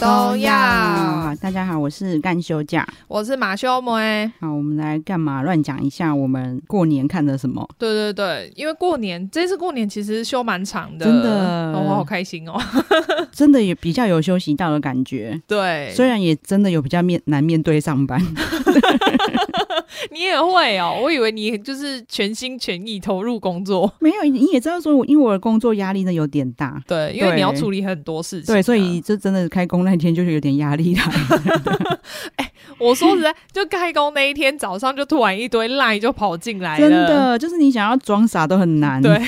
都要。大家好，我是干休假，我是马修梅。好，我们来干嘛？乱讲一下，我们过年看的什么？对对对，因为过年这次过年其实休蛮长的，真的，哦、我好开心哦，真的也比较有休息到的感觉。对，虽然也真的有比较面难面对上班。你也会哦，我以为你就是全心全意投入工作。没有，你也知道说，因为我的工作压力呢有点大。对，因为你要处理很多事情、啊。对，所以这真的开工那天就是有点压力大。哎，我说实在，就开工那一天早上就突然一堆 line 就跑进来了。真的，就是你想要装傻都很难。对，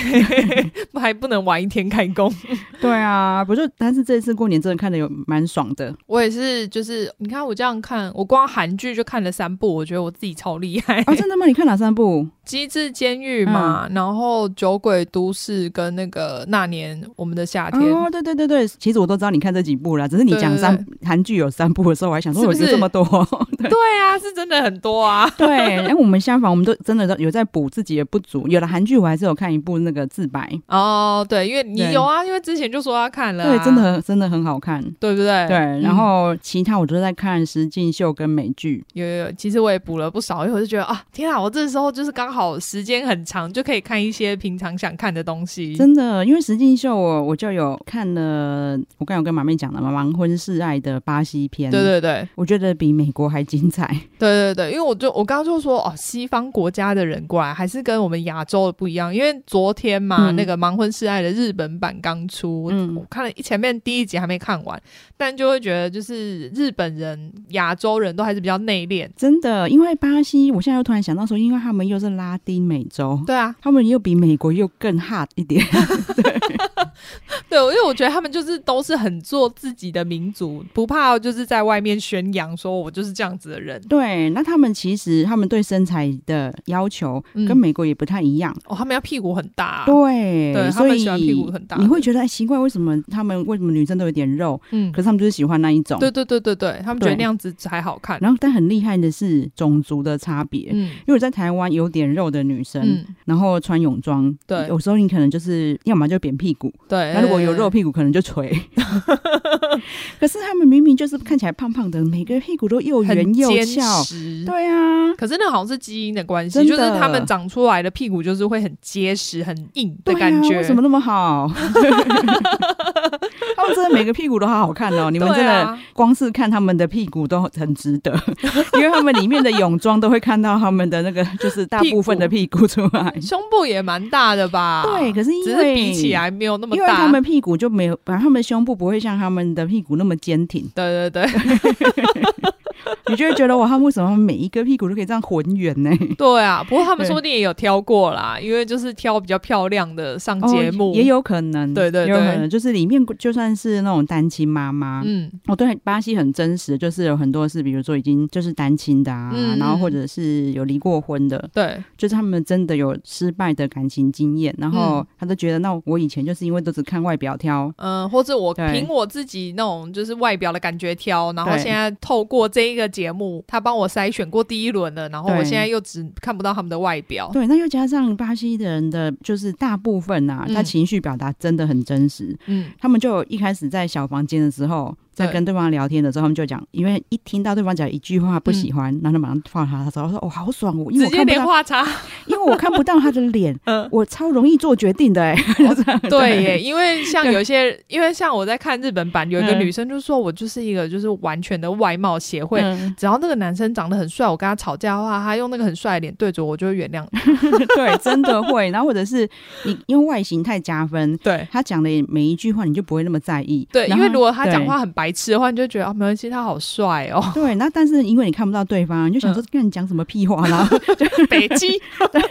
还不能晚一天开工。对啊，不就，但是这次过年真的看的有蛮爽的。我也是，就是你看我这样看，我光韩剧就看了三部，我觉得我自己超厉害。啊，真的吗？你看哪三部？《机智监狱》嘛，嗯、然后《酒鬼都市》跟那个《那年我们的夏天》。哦，对对对对，其实我都知道你看这几部了，只是你讲三韩剧有三部的时候，我还想说我是这么多。对，对啊，是真的很多啊。对，哎，我们相反，我们都真的都有在补自己的不足。有的韩剧我还是有看一部那个自白。哦，对，因为你有啊，因为之前就说要看了、啊。对，真的真的很好看，对不对？对，然后其他我都在看实境秀跟美剧。有有有，其实我也补了不少，因为我就觉得啊，天啊，我这时候就是刚好时间很长，就可以看一些平常想看的东西。真的，因为实境秀我我就有看了，我刚有跟马妹讲了嘛，盲婚示爱的巴西片。对对对，我觉得比美国还精彩。对对对，因为我就我刚刚就说哦，西方国家的人过来还是跟我们亚洲的不一样。因为昨天嘛，嗯、那个盲婚示爱的日本版刚出，嗯，我看了一前面第一集还没看完，但就会觉得就是日本人、亚洲人都还是比较内敛。真的，因为巴西，我现在又突然想到说，因为他们又是拉丁美洲，对啊，他们又比美国又更 hard 一点。对，对，因为我觉得他们就是都是很做自己的民族，不怕就是在外面宣扬说我就是这样子的人。对，那他们其实他们对身材的要求跟美国也不太一样。哦，他们要屁股很大。对，对，他们喜欢屁股很大。你会觉得哎，奇怪，为什么他们为什么女生都有点肉？嗯，可是他们就是喜欢那一种。对对对对对，他们觉得那样子才好看。然后，但很厉害的是种族的差别。嗯，因为在台湾有点肉的女生，嗯，然后穿泳装，对，有时候你可能就是要么就扁屁股，对，那如果有肉屁股，可能就垂。可是他们明明就是看起来胖胖的，每个屁股都又圆又翘，对啊。可是那好像是基因的关系，就是他们长出来的屁股就是会很结实、很硬的感觉。为什么那么好？他们真的每个屁股都好好看哦！你们真的光是看他们的屁股都很值得，因为他们里面的泳装都会看到他们的那个，就是大部分的屁股出来，胸部也蛮大的吧？对，可是因为比起来没有那么大，因为他们屁股就没有，反正他们胸部不会像他们的屁股那么坚挺。对对对。你就会觉得哇，他们为什么每一个屁股都可以这样浑圆呢？对啊，不过他们说不定也有挑过啦，因为就是挑比较漂亮的上节目，哦，也有可能。对对对，有可能就是里面就算是那种单亲妈妈，嗯，哦对，巴西很真实，就是有很多是比如说已经就是单亲的啊，嗯、然后或者是有离过婚的，对，就是他们真的有失败的感情经验，然后他都觉得那我以前就是因为都只看外表挑，嗯，或者我凭我自己那种就是外表的感觉挑，然后现在透过这一个节目，他帮我筛选过第一轮了，然后我现在又只看不到他们的外表。对，那又加上巴西的人的，就是大部分啊，嗯、他情绪表达真的很真实。嗯，他们就一开始在小房间的时候。在跟对方聊天的时候，他们就讲，因为一听到对方讲一句话不喜欢，然后就马上画他的时候说：“哦，好爽哦，因为我看不到，因为我看不到他的脸，我超容易做决定的。” 哎，对耶，因为像有些，因为像我在看日本版，有一个女生就说：“我就是一个就是完全的外貌协会，只要那个男生长得很帅，我跟他吵架的话，他用那个很帅的脸对着我，就会原谅。”对，真的会。然后或者是你因为外形太加分，对他讲的每一句话，你就不会那么在意。对，因为如果他讲话很白。吃的话，你就觉得啊，没关系，他好帅哦。对，那但是因为你看不到对方，你就想说跟你讲什么屁话呢？北极。对。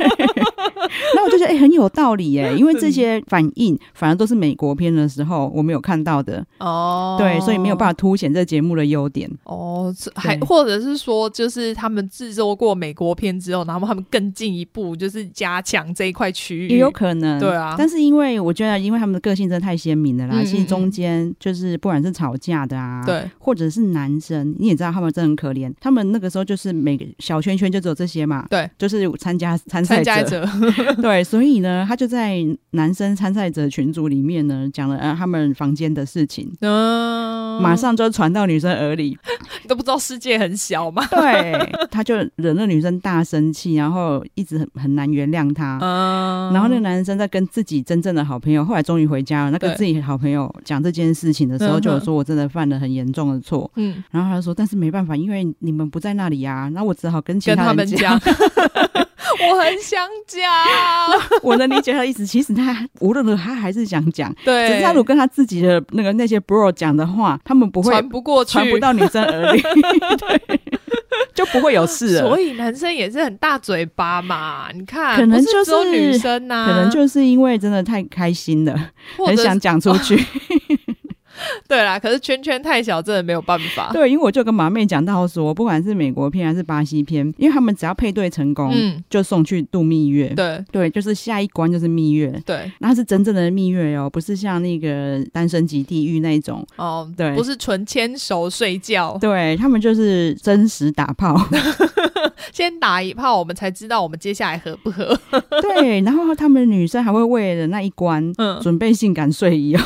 那我就觉得哎、欸，很有道理哎，因为这些反应反而都是美国片的时候我没有看到的哦。对，所以没有办法凸显这节目的优点哦。还或者是说，就是他们制作过美国片之后，然后他们更进一步就是加强这一块区域，也有可能。对啊。但是因为我觉得，因为他们的个性真的太鲜明了啦，嗯嗯，其实中间就是不管是吵架。的啊，对，或者是男生，你也知道他们真的很可怜，他们那个时候就是每个小圈圈就只有这些嘛，对，就是参加参赛者，对，所以呢，他就在男生参赛者群组里面呢讲了呃他们房间的事情，嗯，马上就传到女生耳里，都不知道世界很小吗？对，他就惹那女生大生气，然后一直很很难原谅他，嗯，然后那个男生在跟自己真正的好朋友，后来终于回家了，那跟自己好朋友讲这件事情的时候，就有说我真的犯了很严重的错，嗯，然后他就说，但是没办法，因为你们不在那里呀，那我只好跟其他人讲。我很想讲，我能理解他的意思。其实他无论如何，他还是想讲。对，只是他如果跟他自己的那个那些 bro 讲的话，他们不会传不过去，传不到女生耳里，对，就不会有事了。所以男生也是很大嘴巴嘛，你看，可能就是，是女生呐、啊，可能就是因为真的太开心了，很想讲出去。对啦，可是圈圈太小，真的没有办法。对，因为我就跟马妹讲到说，不管是美国片还是巴西片，因为他们只要配对成功，嗯，就送去度蜜月。对对，就是下一关就是蜜月。对，那是真正的蜜月哦，不是像那个单身级地狱那一种哦。对，不是纯牵手睡觉。对，他们就是真实打炮，先打一炮，我们才知道我们接下来合不合。对，然后他们女生还会为了那一关，嗯，准备性感睡衣哦。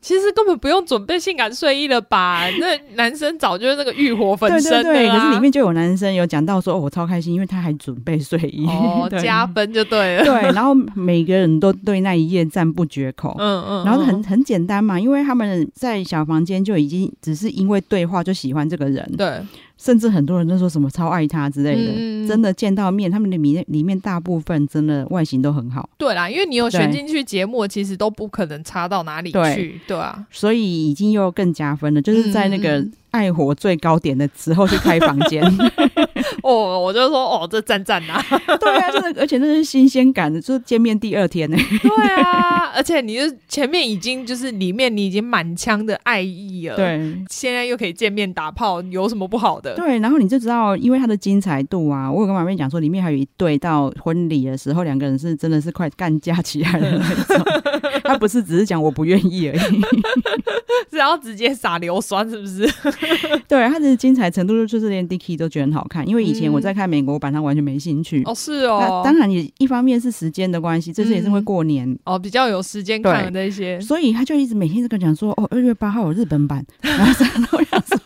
其实根本不用准备性感睡衣了吧？那男生早就是那个欲火焚身的、啊、对对对，可是里面就有男生有讲到说，哦，我超开心，因为他还准备睡衣，哦，加分就对了。对，然后每个人都对那一夜赞不绝口。嗯嗯，然后很很简单嘛，因为他们在小房间就已经只是因为对话就喜欢这个人。对。甚至很多人都说什么超爱他之类的，嗯、真的见到面，他们的里面里面大部分真的外形都很好。对啦，因为你有选进去节目，其实都不可能差到哪里去，对，对啊，所以已经又更加分了，就是在那个。嗯爱火最高点的时候去开房间，哦，我就说哦，这赞赞呐，对啊，真的，而且那是新鲜感的，就是见面第二天呢，对啊，而且你就前面已经就是里面你已经满腔的爱意了，对，现在又可以见面打炮，有什么不好的？对，然后你就知道，因为它的精彩度啊，我有跟马妹讲说，里面还有一对到婚礼的时候，两个人是真的是快干架起来的 那种，他不是只是讲我不愿意而已，是要直接撒硫酸是不是？对，他的精彩程度就是连 Dicky 都觉得很好看，因为以前我在看美国版，他完全没兴趣。哦，是哦。当然也一方面是时间的关系，这次也是会过年哦，比较有时间看的那些，所以他就一直每天都跟讲说，哦，二月八号有日本版，然后 我想说。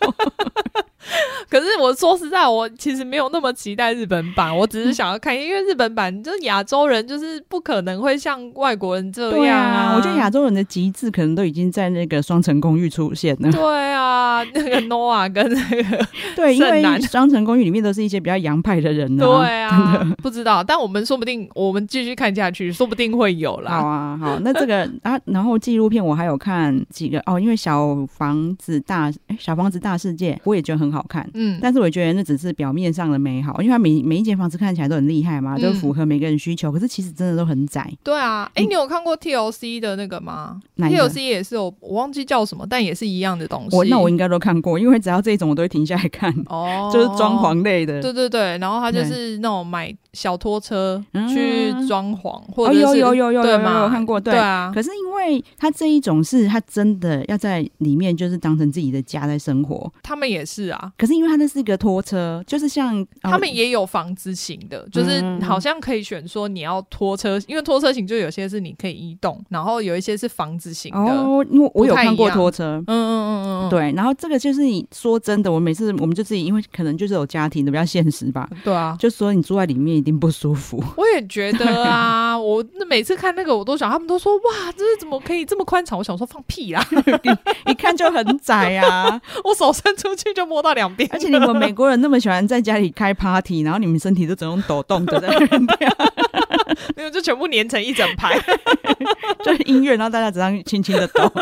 可是我说实在，我其实没有那么期待日本版，我只是想要看，因为日本版就是亚洲人，就是不可能会像外国人这样啊。啊我觉得亚洲人的极致可能都已经在那个双层公寓出现了。对啊，那个 Noah 跟那个 对，因为双层公寓里面都是一些比较洋派的人呢、啊。对啊，不知道，但我们说不定我们继续看下去，说不定会有啦。好啊，好，那这个啊，然后纪录片我还有看几个哦，因为小房子大哎，小房子大世界，我也觉得很好看。嗯，但是我觉得那只是表面上的美好，因为它每每一间房子看起来都很厉害嘛，都符合每个人需求。可是其实真的都很窄。对啊，哎，你有看过 TLC 的那个吗？TLC 也是我，我忘记叫什么，但也是一样的东西。我那我应该都看过，因为只要这种我都会停下来看。哦，就是装潢类的。对对对，然后他就是那种买小拖车去装潢，或者是有有有有有吗？看过。对啊。可是因为他这一种是他真的要在里面就是当成自己的家在生活，他们也是啊。可是因为他那是一个拖车，就是像他们也有房子型的，就是好像可以选说你要拖车，因为拖车型就有些是你可以移动，然后有一些是房子型的。哦，因为我有看过拖车，嗯嗯嗯嗯，对。然后这个就是你说真的，我每次我们就自己，因为可能就是有家庭的比较现实吧，对啊，就说你住在里面一定不舒服。我也觉得啊，我那每次看那个我都想，他们都说哇，这是怎么可以这么宽敞？我想说放屁啦，一看就很窄啊，我手伸出去就摸到两边，而且你们美国人那么喜欢在家里开 party，然后你们身体都只用抖动的在那跳，没有就全部粘成一整排，就是音乐，然后大家只能轻轻的抖。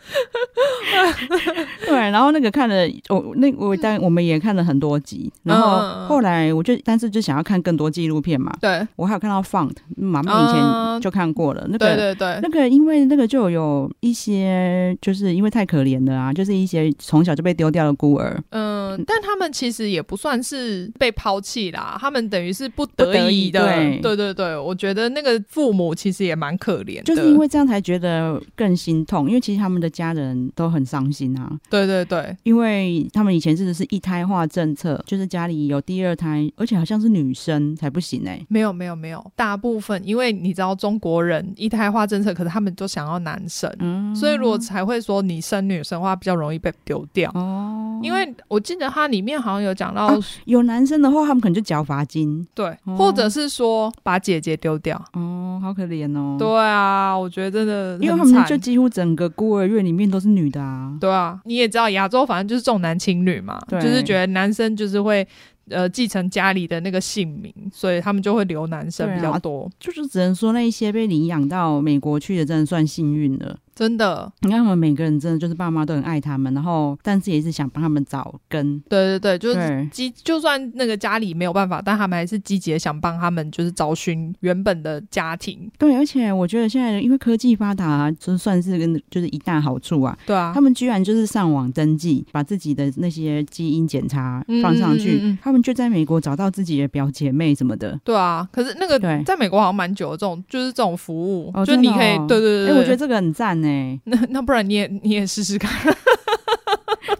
对，然后那个看了，我那我但我们也看了很多集，然后后来我就但是就想要看更多纪录片嘛。对，我还有看到 Found，妈妈以前就看过了。那个对对对，那个因为那个就有一些就是因为太可怜了啊，就是一些从小就被丢掉的孤儿。嗯，但他们其实也不算是被抛弃啦，他们等于是不得已的。对对对对，我觉得那个父母其实也蛮可怜的，就是因为这样才觉得更心痛，因为其实他们的家人都很伤心啊。对对对，因为他们以前真的是一胎化政策，就是家里有第二胎，而且好像是女生才不行哎、欸。没有没有没有，大部分因为你知道中国人一胎化政策，可是他们都想要男生，嗯，所以如果才会说你生女生的话，比较容易被丢掉。哦。因为我记得它里面好像有讲到、啊，有男生的话，他们可能就缴罚金，对，哦、或者是说把姐姐丢掉。哦，好可怜哦。对啊，我觉得真的，因为他们就几乎整个孤儿院里面都是女的啊。对啊，你也知道亚洲反正就是重男轻女嘛，就是觉得男生就是会。呃，继承家里的那个姓名，所以他们就会留男生比较多。啊、就是只能说那一些被领养到美国去的，真的算幸运了。真的，你看他们每个人真的就是爸妈都很爱他们，然后但是也是想帮他们找根。对对对，就是积，就算那个家里没有办法，但他们还是积极的想帮他们，就是找寻原本的家庭。对，而且我觉得现在因为科技发达，就算是跟就是一大好处啊。对啊，他们居然就是上网登记，把自己的那些基因检查放上去，嗯嗯嗯嗯，他们就在美国找到自己的表姐妹什么的。对啊，可是那个在美国好像蛮久的，这种就是这种服务，哦、就你可以，哦、对对对，对，哎、欸，我觉得这个很赞呢。那那不然你也你也试试看，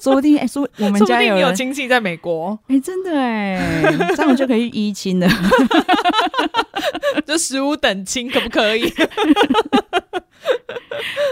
说不定哎，说我们家有有亲戚在美国，哎、欸，真的哎，这样就可以一亲了，就十五等亲可不可以？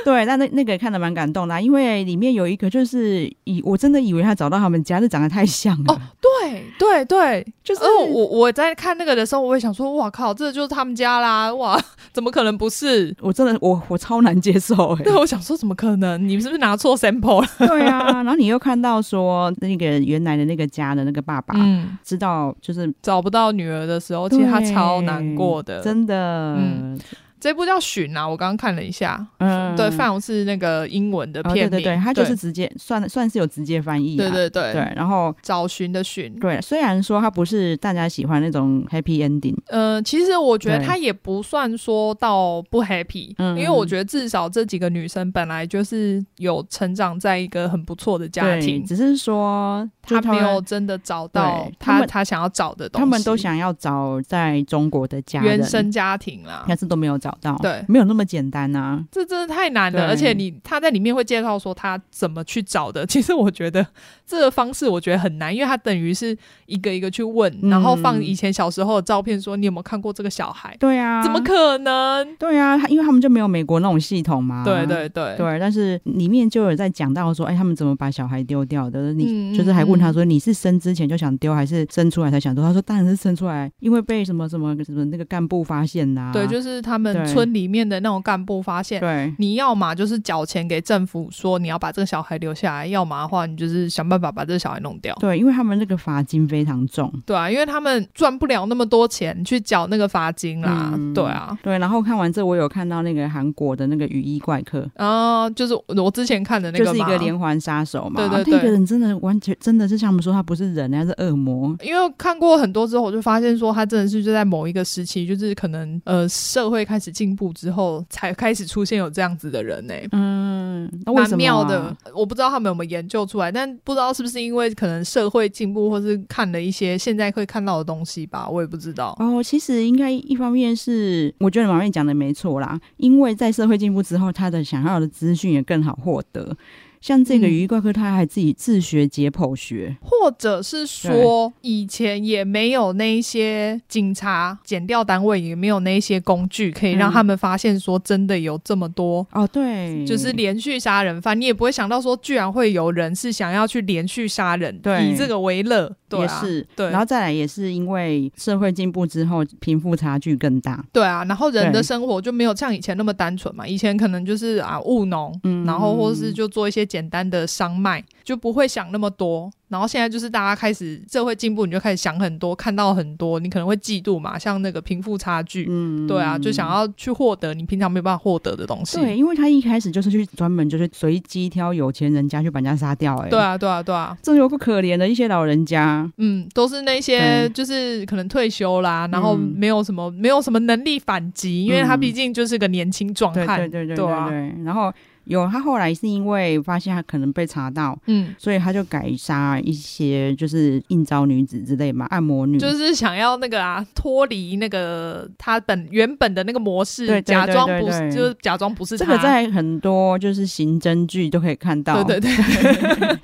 对，但那那个也看得蛮感动的，因为里面有一个就是以我真的以为他找到他们家，是长得太像了。哦，对对对，就是我我在看那个的时候，我也想说，哇靠，这就是他们家啦，哇，怎么可能不是？我真的我我超难接受哎。对，我想说怎么可能？你们是不是拿错 sample 了？对啊，然后你又看到说那个原来的那个家的那个爸爸，嗯，知道就是找不到女儿的时候，其实他超难过的，真的。嗯这部叫《寻》啊，我刚刚看了一下，嗯，对，范荣是那个英文的片名，哦、对对对，他就是直接算算是有直接翻译，对对对。对，然后找寻的寻，对，虽然说他不是大家喜欢那种 happy ending，呃，其实我觉得他也不算说到不 happy，嗯，因为我觉得至少这几个女生本来就是有成长在一个很不错的家庭，只是说他没有真的找到他他想要找的东西，他们都想要找在中国的家原生家庭啦，但是都没有找。找到对，没有那么简单呐、啊，这真的太难了。而且你他在里面会介绍说他怎么去找的。其实我觉得 这个方式我觉得很难，因为他等于是一个一个去问，嗯、然后放以前小时候的照片，说你有没有看过这个小孩？对啊，怎么可能？对啊，因为他们就没有美国那种系统嘛。对对对对，但是里面就有在讲到说，哎，他们怎么把小孩丢掉的？你就是还问他说，你是生之前就想丢，还是生出来才想丢？他说当然是生出来，因为被什么什么什么那个干部发现呐、啊。对，就是他们。村里面的那种干部发现，对，你要嘛就是缴钱给政府，说你要把这个小孩留下来；要么的话，你就是想办法把这个小孩弄掉。对，因为他们那个罚金非常重。对啊，因为他们赚不了那么多钱去缴那个罚金啦。嗯、对啊，对。然后看完这，我有看到那个韩国的那个雨衣怪客，啊，就是我之前看的那个，就是一个连环杀手嘛。对对对，那个人真的完全真的是像我们说，他不是人，他是恶魔。因为看过很多之后，我就发现说，他真的是就在某一个时期，就是可能呃社会开始进步之后。才开始出现有这样子的人呢、欸，嗯，蛮妙的。我不知道他们有没有研究出来，但不知道是不是因为可能社会进步，或是看了一些现在会看到的东西吧，我也不知道。哦，其实应该一方面是，我觉得马瑞讲的没错啦，因为在社会进步之后，他的想要的资讯也更好获得。像这个雨衣怪客，他还自己自学解剖学，或者是说以前也没有那些警察、检调单位也没有那些工具，可以让他们发现说真的有这么多哦，对，就是连续杀人犯，你也不会想到说居然会有人是想要去连续杀人，对，以这个为乐，对啊，也是对，然后再来也是因为社会进步之后，贫富差距更大，对啊，然后人的生活就没有像以前那么单纯嘛，以前可能就是啊务农，嗯，然后或是就做一些简单的商卖，就不会想那么多。然后现在就是大家开始社会进步，你就开始想很多，看到很多，你可能会嫉妒嘛，像那个贫富差距，嗯，对啊，就想要去获得你平常没有办法获得的东西。对，因为他一开始就是去专门就是随机挑有钱人家去把人家杀掉，欸，哎，对啊，对啊，对啊，这有不可怜的一些老人家，嗯，都是那些就是可能退休啦，然后没有什么没有什么能力反击，因为他毕竟就是个年轻壮汉，对对对对对，对啊，然后。有，他后来是因为发现他可能被查到，嗯，所以他就改杀一些就是应招女子之类嘛，按摩女，就是想要那个啊脱离那个他本原本的那个模式，对，假装不是，就是假装不是他。这个在很多就是刑侦剧都可以看到，对对对，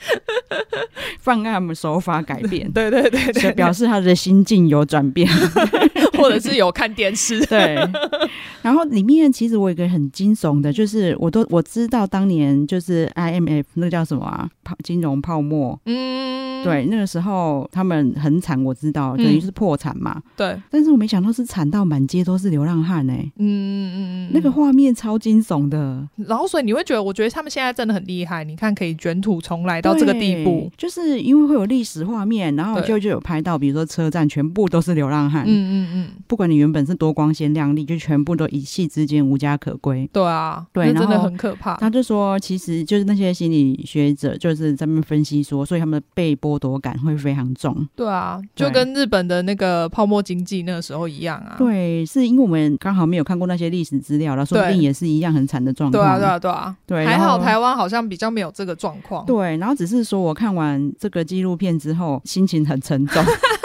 犯案手法改变，对对对对，表示他的心境有转变，或者是有看电视，对。然后里面其实我有一个很惊悚的，就是我都我知道当年就是 IMF 那个叫什么啊，泡金融泡沫，嗯，对，那个时候他们很惨，我知道，等于是破产嘛，对。但是我没想到是惨到满街都是流浪汉哎，嗯嗯嗯，那个画面超惊悚的。然后所以你会觉得，我觉得他们现在真的很厉害，你看可以卷土重来到这个地步，就是因为会有历史画面，然后就就有拍到，比如说车站全部都是流浪汉，嗯嗯嗯，不管你原本是多光鲜亮丽，就全部都。一夕之间无家可归，对啊，对，真的很可怕。他就说，其实就是那些心理学者就是在那边分析说，所以他们的被剥夺感会非常重。对啊，就跟日本的那个泡沫经济那个时候一样啊。对，是因为我们刚好没有看过那些历史资料了，说不定也是一样很惨的状况。对啊，对啊，对啊，对。还好台湾好像比较没有这个状况。对，然后只是说我看完这个纪录片之后，心情很沉重。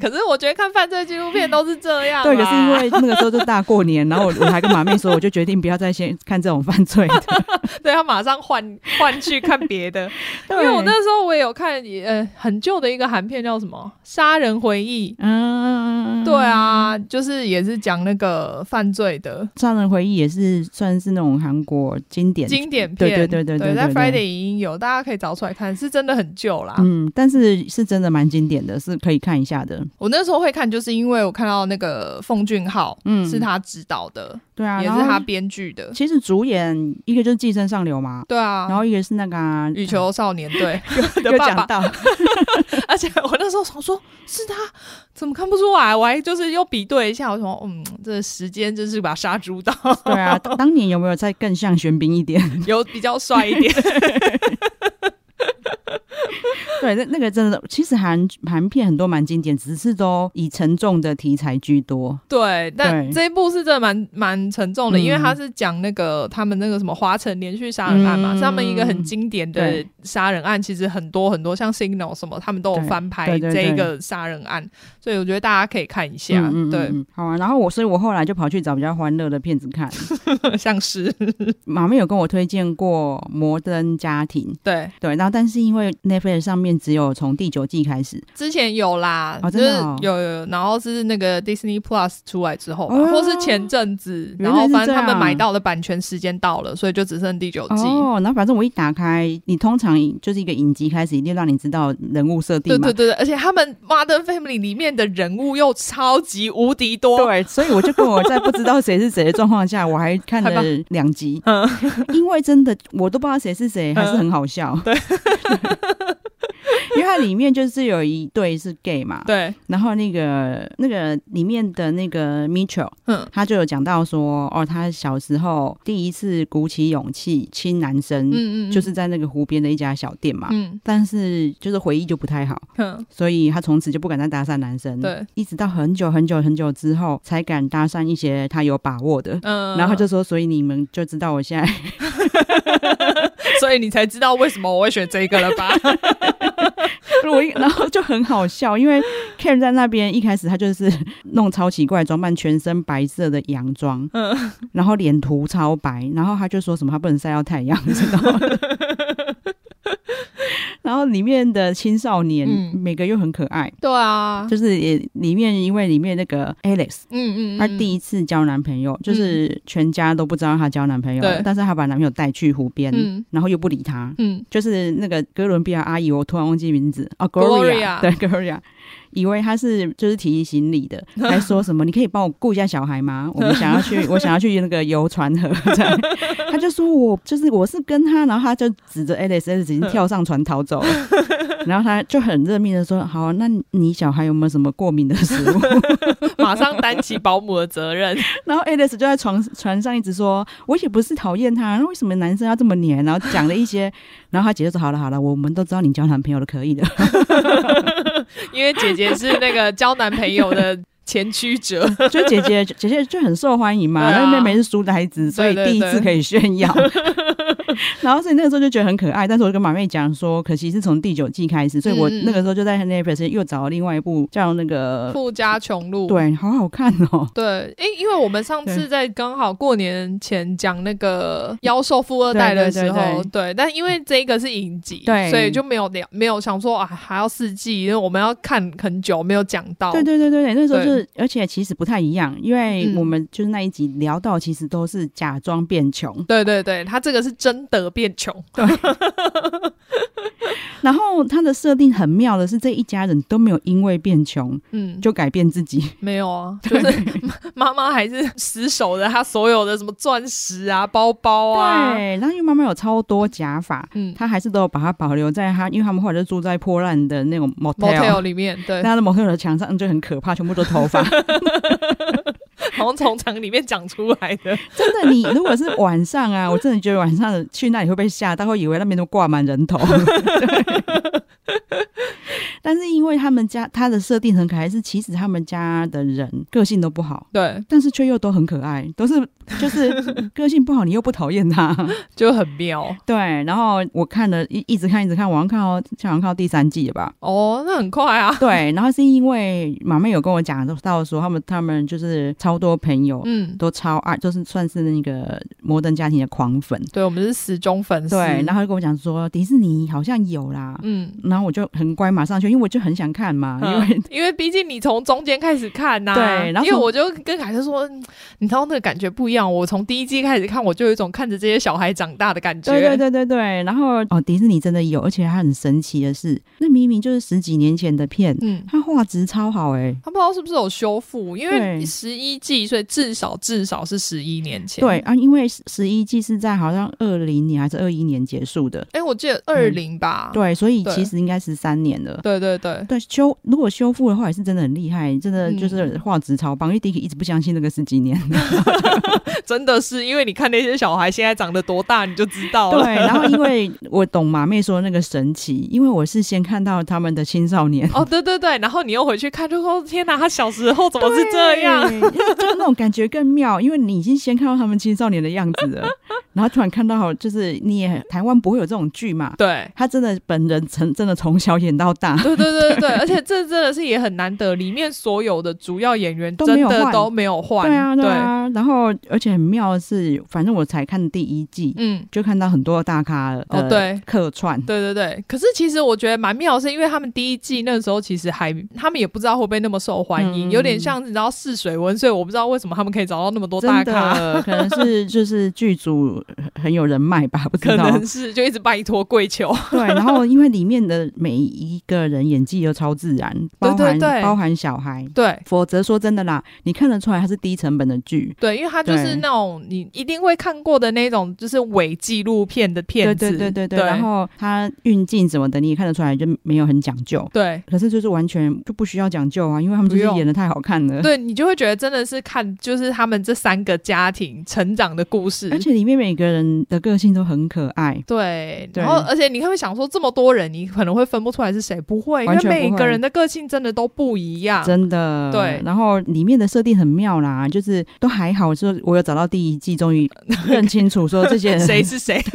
可是我觉得看犯罪纪录片都是这样。对，可是因为那个时候就大过年，然后我我还跟马妹说，我就决定不要再先看这种犯罪的。对，要马上换换去看别的。因为我那时候我也有看，呃，很旧的一个韩片叫什么《杀人回忆》。嗯，对啊，就是也是讲那个犯罪的《杀人回忆》，也是算是那种韩国经典经典片。对对对对对，在 Friday 已经有，大家可以找出来看，是真的很旧啦。嗯，但是是真的蛮经典的，是可以看一下的。我那时候会看，就是因为我看到那个奉俊昊，嗯，是他指导的，对啊，也是他编剧的。其实主演一个就是《寄生上流》嘛，对啊，然后一个是那个《羽球少年队 》的爸爸。而且我那时候想说，是他，怎么看不出来？我还就是又比对一下，我说，嗯，这时间真是把杀猪刀。对啊，当年有没有再更像玄彬一点？有比较帅一点。对，那那个真的，其实韩韩片很多蛮经典，只是都以沉重的题材居多。对，但这一部是真的蛮蛮沉重的，嗯、因为他是讲那个他们那个什么华城连续杀人案嘛，嗯、是他们一个很经典的杀人案。其实很多很多像 Signal 什么，他们都有翻拍这一个杀人案，所以我觉得大家可以看一下。嗯、对，好啊。然后我，所以我后来就跑去找比较欢乐的片子看，像是 马妹有跟我推荐过《摩登家庭》。对对，然后但是因为 Netflix 上面只有从第九季开始，之前有啦，哦、就是有有，然后是那个 Disney Plus 出来之后或是前阵子，然后反正他们买到的版权时间到了，所以就只剩第九季。哦，然后反正我一打开，你通常就是一个影集开始，一定让你知道人物设定嘛。对对对，而且他们 Modern Family 里面的人物又超级无敌多，对，所以我就跟我在不知道谁是谁的状况下，我还看了两集，嗯，因为真的我都不知道谁是谁，还是很好笑。嗯、对。它里面就是有一对是 gay 嘛，对，然后那个那个里面的那个 Mitchell，嗯，他就有讲到说，哦，他小时候第一次鼓起勇气亲男生，嗯嗯，就是在那个湖边的一家小店嘛，嗯，但是就是回忆就不太好，嗯，所以他从此就不敢再搭讪男生，对，一直到很久很久很久之后才敢搭讪一些他有把握的，嗯，然后他就说，所以你们就知道我现在，所以你才知道为什么我会选这个了吧？然后就很好笑，因为 Karen 在那边一开始他就是弄超奇怪装扮，全身白色的洋装，嗯，然后脸涂超白，然后他就说什么他不能晒到太阳，知道吗？然后里面的青少年每个又很可爱，对啊，就是也里面因为里面那个 Alex，嗯嗯，她第一次交男朋友，就是全家都不知道她交男朋友，但是她把男朋友带去湖边，然后又不理他，嗯，就是那个哥伦比亚阿姨，我突然忘记名字。哦，Gloria，对，Gloria。以为他是就是提行李的，还说什么 你可以帮我顾一下小孩吗？我们想要去，我想要去那个游船河。这样他就说我就是我是跟他，然后他就指着 Alex，Alex 已经跳上船逃走了。然后他就很认命的说：“好，那你小孩有没有什么过敏的食物？” 马上担起保姆的责任。然后 Alex 就在床船上一直说：“我也不是讨厌他，那为什么男生要这么黏？”然后讲了一些，然后他姐姐说：“好了好了，我们都知道你交男朋友的可以的。”因为姐姐是那个交男朋友的前驱者，就姐姐姐姐就很受欢迎嘛，那、啊、妹妹是书呆子，所以第一次可以炫耀。然后所以那个时候就觉得很可爱，但是我就跟马妹讲说，可惜是从第九季开始，所以我那个时候就在 Netflix 又找了另外一部叫那个《富家穷路》，对，好好看哦。对，哎，因为我们上次在刚好过年前讲那个妖兽富二代的时候，对，但因为这个是影集，对，所以就没有聊，没有想说啊还要四季，因为我们要看很久，没有讲到。对对对对对，那时候就是，而且其实不太一样，因为我们就是那一集聊到，其实都是假装变穷。对对对，他这个是真的变穷。对。然后他的设定很妙的是，这一家人都没有因为变穷，嗯，就改变自己。没有啊，就是妈妈还是死守着他所有的什么钻石啊、包包啊。对，然后因为妈妈有超多假发，嗯，他还是都有把它保留在他，因为他们后来就住在破烂的那种 motel 里面，对，他的 motel 的墙上就很可怕，全部都头发。好像从墙里面长出来的，真的。你如果是晚上啊，我真的觉得晚上去那里会被吓到，会以为那边都挂满人头。但是因为他们家他的设定很可爱，是其实他们家的人个性都不好，对，但是却又都很可爱，都是 就是 个性不好，你又不讨厌他，就很妙。对，然后我看了一一直看一直看，我好像看到好像看到第三季了吧？哦，那很快啊。对，然后是因为马妹有跟我讲到说，他们他们就是超多朋友，嗯，都超爱，就是算是那个摩登家庭的狂粉。对，我们是死忠粉丝。对，然后就跟我讲说迪士尼好像有啦，嗯，然后我就很乖，马上去，因为我就很想看嘛，因为、嗯、因为毕竟你从中间开始看呐、啊，对，然后因为我就跟凯特说，你知道那个感觉不一样，我从第一季开始看，我就有一种看着这些小孩长大的感觉，对对对对对。然后哦，迪士尼真的有，而且它很神奇的是，那明明就是十几年前的片，嗯，它画质超好哎、欸，他不知道是不是有修复，因为十一季，所以至少至少是十一年前，对啊，因为十一季是在好像二零年还是二一年结束的，哎，我记得二零吧、嗯，对，所以其实应该十三年了，对对对对对，修如果修复的话也是真的很厉害，真的就是画质超棒，嗯、因为 Dicky 一直不相信那个十几年，真的是因为你看那些小孩现在长得多大，你就知道了。对，然后因为我懂马妹说那个神奇，因为我是先看到他们的青少年，哦，对对对，然后你又回去看，就说天哪，他小时候怎么是这样？就那种感觉更妙，因为你已经先看到他们青少年的样子了，然后突然看到就是你也台湾不会有这种剧嘛？对，他真的本人从真的从小演到大，对对对对，而且这真的是也很难得，里面所有的主要演员真的都没有换，对啊对啊，然后而且很妙的是，反正我才看第一季，嗯，就看到很多大咖哦，对，客串，对对对。可是其实我觉得蛮妙的是，因为他们第一季那个时候其实还他们也不知道会不会那么受欢迎，有点像你知道试水温，所以我不知道为什么他们可以找到那么多大咖，可能是 就是剧组很有人脉吧，不知道，可能是就一直拜托跪求。对，然后因为里面的每一个人演技又超自然，包含包含小孩，对，否则说真的啦，你看得出来它是低成本的剧，对，因为它就是那种你一定会看过的那种，就是伪纪录片的片子，对对对对对，然后它运镜什么的你也看得出来就没有很讲究，对，可是就是完全就不需要讲究啊，因为他们就是演的太好看了，对，你就会觉得真的是看就是他们这三个家庭成长的故事，而且里面每个人的个性都很可爱，对，然后而且你会想说这么多人，你可能会分不出来是谁，不会，因为每个人的个性真的都不一样，真的，对，然后里面的设定很妙啦，就是都还好，说我有找到第一季，终于认清楚说这些人 谁是谁。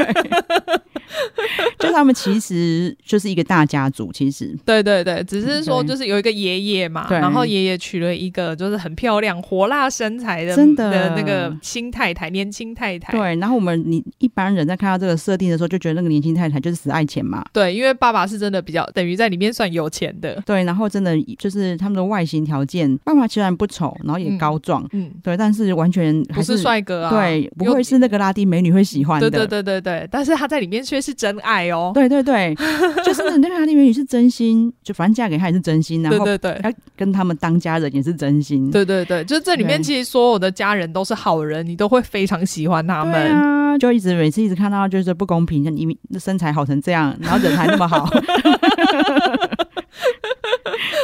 就他们其实就是一个大家族，其实对对对，只是说就是有一个爷爷嘛，然后爷爷娶了一个就是很漂亮、火辣身材的真的，的那个新太太，年轻太太。对，然后我们你一般人在看到这个设定的时候，就觉得那个年轻太太就是死爱钱嘛。对，因为爸爸是真的比较等于在里面算有钱的。对，然后真的就是他们的外形条件，爸爸虽然不丑，然后也高壮，嗯，嗯对，但是完全不是帅哥啊，对，不会是那个拉丁美女会喜欢的。对对对对对，但是他在里面却是真爱哦。对对对，就是那个拉丁美女是真心，就反正嫁给他也是真心，然后对对对，要跟他们当家人也是真心。对对对，就是这里面其实所有的家人都是好人，你都会非常喜欢他们。就一直每次一直看到就是不公平，你身材好成这样，然后人还那么好。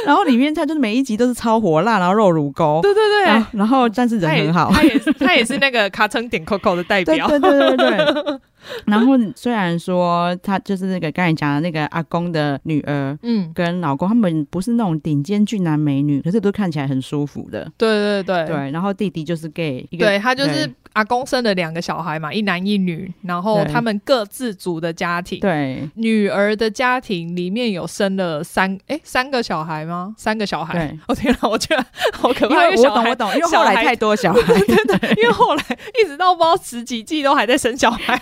然后里面他就是每一集都是超火辣，然后肉乳沟，对对对，然后，然后但是人很好，他也是他也是那个卡称点 Coco 的代表，对对对对对。然后虽然说他就是那个刚才讲的那个阿公的女儿，嗯，跟老公他们不是那种顶尖俊男美女，可是都看起来很舒服的，对对对对。然后弟弟就是 gay，对他就是。阿公生了两个小孩嘛，一男一女，然后他们各自组的家庭。对，女儿的家庭里面有生了三哎三个小孩吗？三个小孩。对，我天哪，我觉得好可怕。因为我懂，我懂，因为后来太多小孩。对对 对，因为后来一直到不知道十几季都还在生小孩。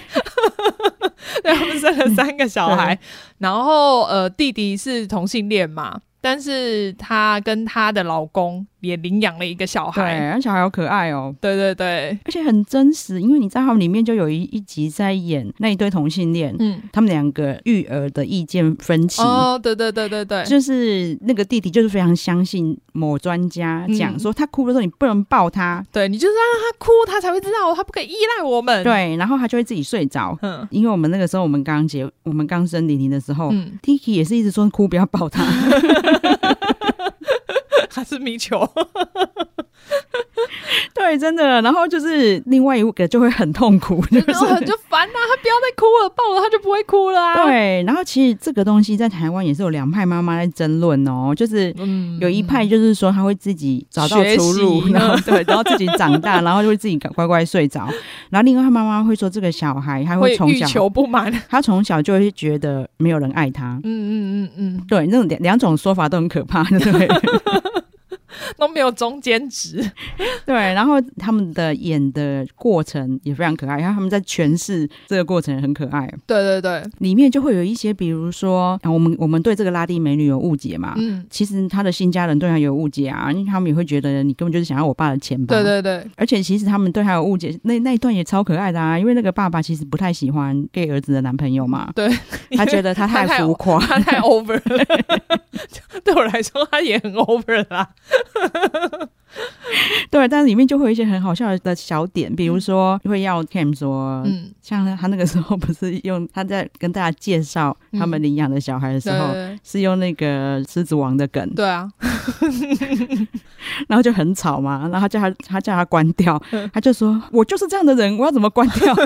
对，他们生了三个小孩，然后呃，弟弟是同性恋嘛。但是她跟她的老公也领养了一个小孩，对，那小孩好可爱哦。对对对，而且很真实，因为你知道他们里面就有一一集在演那一对同性恋，嗯，他们两个育儿的意见分歧。哦，对对对对对，就是那个弟弟就是非常相信某专家讲说，他哭的时候你不能抱他，嗯、对你就是让他哭，他才会知道他不可以依赖我们。对，然后他就会自己睡着。嗯，因为我们那个时候我们刚结，我们刚生玲玲的时候，嗯，Tiki 也是一直说哭不要抱他。还是米球，对，真的。然后就是另外一个就会很痛苦，就是很就烦啊，他不要再哭了，抱了他就不会哭了啊。对，然后其实这个东西在台湾也是有两派妈妈在争论哦，就是有一派就是说他会自己找到出路，然后 对，然后自己长大，然后就会自己乖乖睡着。然后另外他妈妈会说，这个小孩他会从小欲求不满，他从小就会觉得没有人爱他。嗯嗯嗯嗯，对，那种两两种说法都很可怕，对。都没有中间值，对，然后他们的演的过程也非常可爱，然后他们在诠释这个过程很可爱。对对对，里面就会有一些，比如说，我们我们对这个拉丁美女有误解嘛，嗯，其实他的新家人对他有误解啊，因为他们也会觉得你根本就是想要我爸的钱吧。对对对，而且其实他们对他有误解，那那一段也超可爱的啊，因为那个爸爸其实不太喜欢 gay 儿子的男朋友嘛，对，他觉得他 太浮夸，他太 over 了 对我来说他也很 over 啦。对，但是里面就会有一些很好笑的小点，比如说会要 Cam 说，嗯，像他那个时候不是用他在跟大家介绍他们领养的小孩的时候，嗯、是用那个狮子王的梗，对啊，然后就很吵嘛，然后叫他他叫他关掉，他就说我就是这样的人，我要怎么关掉？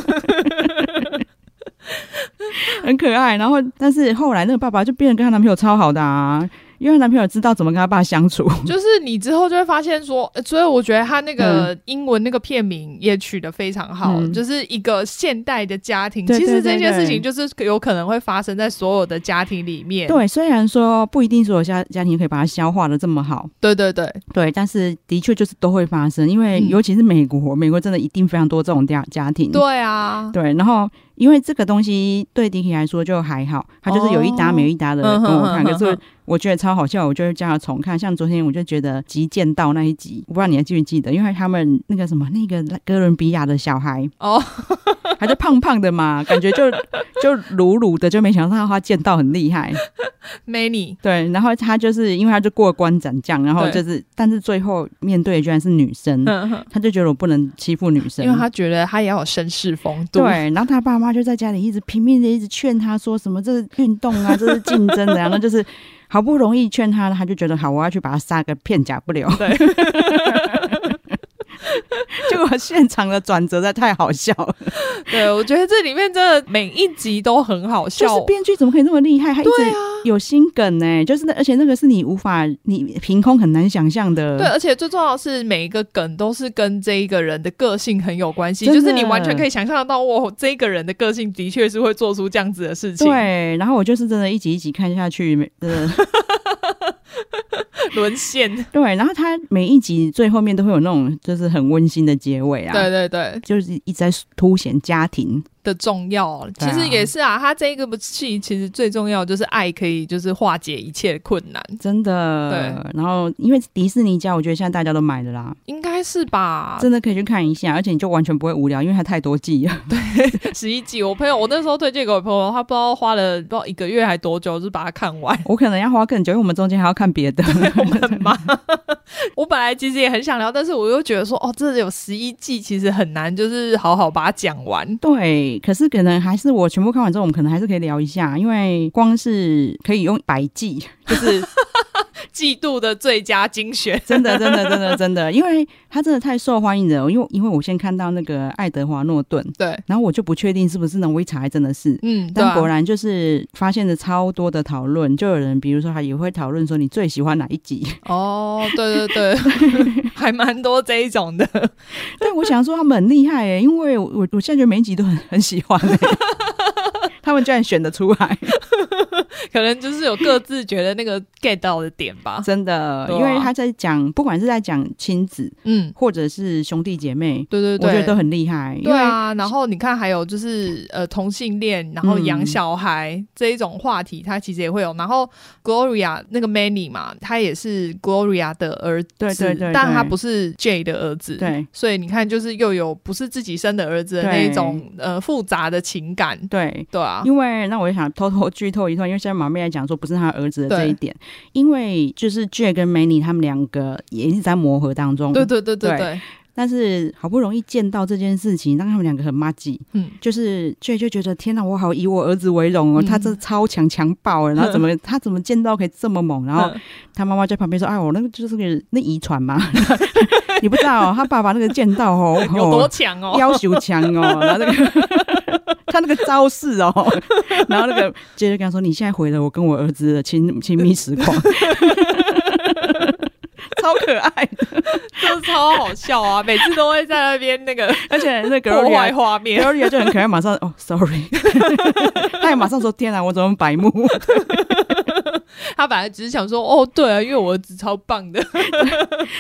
很可爱，然后但是后来那个爸爸就变得跟他男朋友超好的啊。因为男朋友知道怎么跟他爸相处，就是你之后就会发现说，所以我觉得他那个英文那个片名也取得非常好，嗯、就是一个现代的家庭。其实这件事情就是有可能会发生在所有的家庭里面。对，虽然说不一定所有家家庭可以把它消化的这么好，对对对对，但是的确就是都会发生，因为尤其是美国，美国真的一定非常多这种家家庭。对啊，对，然后。因为这个东西对 Dicky 来说就还好，他就是有一搭没一搭的跟我看，可是我觉得超好笑，我就会叫他重看。像昨天我就觉得《极剑道》那一集，我不知道你还记不记得？因为他们那个什么那个哥伦比亚的小孩哦，他就胖胖的嘛，感觉就就鲁鲁的，就没想到他剑道很厉害。Many 对，然后他就是因为他就过关斩将，然后就是但是最后面对的居然是女生，他就觉得我不能欺负女生，因为他觉得他也要有绅士风度。对，然后他爸妈就在家里一直拼命的一直劝他说什么这是运动啊，这是竞争的，然后就是好不容易劝他，他就觉得好，我要去把他杀个片甲不留。对。结果现场的转折在太好笑了，对，我觉得这里面真的每一集都很好笑。就是编剧怎么可以那么厉害？他一直有心梗呢、欸，就是那而且那个是你无法你凭空很难想象的。对，而且最重要的是每一个梗都是跟这一个人的个性很有关系，就是你完全可以想象得到，我这个人的个性的确是会做出这样子的事情。对，然后我就是真的一集一集看下去，真的。沦陷，对，然后他每一集最后面都会有那种就是很温馨的结尾啊，对对对，就是一直在凸显家庭的重要，其实也是啊。他这一个戏其实最重要就是爱可以就是化解一切困难，真的。对，然后因为迪士尼家，我觉得现在大家都买了啦，应该是吧？真的可以去看一下，而且你就完全不会无聊，因为它太多季了。对，十一季。我朋友，我那时候推荐给我朋友，他不知道花了不知道一个月还多久，就是把它看完。我可能要花更久，因为我们中间还要看别的。我们很忙。我本来其实也很想聊，但是我又觉得说，哦，这有十一季，其实很难，就是好好把它讲完。对。可是可能还是我全部看完之后，我们可能还是可以聊一下，因为光是可以用百计，就是 季度的最佳精选，真的，真的，真的，真的，因为他真的太受欢迎了。因为，因为我先看到那个爱德华诺顿，对，然后我就不确定是不是呢，我一查还真的是，嗯，但果然就是发现了超多的讨论，就有人比如说他也会讨论说你最喜欢哪一集？哦，对对对，还蛮多这一种的。对，我想说他们很厉害哎，因为我我现在觉得每一集都很很喜欢哎。他们居然选得出来，可能就是有各自觉得那个 get 到的点吧。真的，因为他在讲，不管是在讲亲子，嗯，或者是兄弟姐妹，对对对，我觉得都很厉害。对啊，然后你看，还有就是呃同性恋，然后养小孩、嗯、这一种话题，他其实也会有。然后 Gloria 那个 Manny 嘛，他也是 Gloria 的儿子，对对对，但他不是 Jay 的儿子，对。所以你看，就是又有不是自己生的儿子的那一种呃复杂的情感，对对啊。因为那我也想偷偷剧透一段，因为现在马妹来讲说不是他儿子的这一点，因为就是 Jay 跟 Manny 他们两个也一直在磨合当中，对对对对对，对。但是好不容易见到这件事情，让他们两个很麻吉，嗯，就是 Jay 就觉得天哪，我好以我儿子为荣哦，嗯、他这超强强暴了，然后怎么他怎么见到可以这么猛？然后他妈妈在旁边说：“哎，我那个就是个那遗传嘛。” 你不知道、哦、他爸爸那个剑道哦 有多强哦，要求强哦，然后那个。他那个招式哦，然后那个接着跟他说：“你现在毁了我跟我儿子的亲亲密时光，超可爱的，就超好笑啊！每次都会在那边那个，而且那个破坏画面，Gloria 就很可爱，马上哦，sorry，他也马上说：天啊，我怎么白目？他本来只是想说：哦，对啊，因为我儿子超棒的。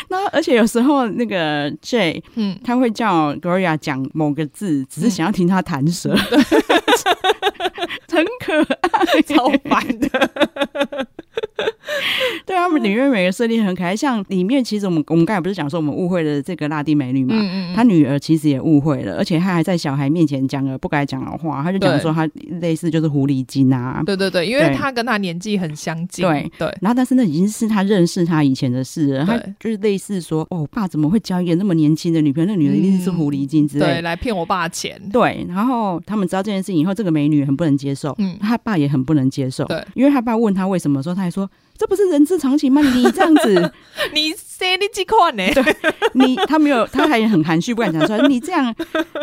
那而且有时候那个 Jay，嗯，他会叫 Gloria 讲某个字，只是想要听他弹舌。嗯很可爱，超烦的。对啊，他们里面每个设定很可爱，像里面其实我们我们刚才不是讲说我们误会了这个拉丁美女嘛？嗯嗯，她女儿其实也误会了，而且她还在小孩面前讲了不该讲的话，她就讲说她类似就是狐狸精啊。对对对，因为她跟她年纪很相近。对对，然后但是那已经是她认识她以前的事了。她就是类似说，哦，爸怎么会交一个那么年轻的女朋友？那女的一定是狐狸精之类的，对，来骗我爸钱。对，然后他们知道这件事情以后，这个美女很不能接受。嗯，他爸也很不能接受，对，因为他爸问他为什么，说他还说这不是人之常情吗？你这样子，你谁你几款呢？对，你他没有，他还很含蓄，不敢讲出来。你这样，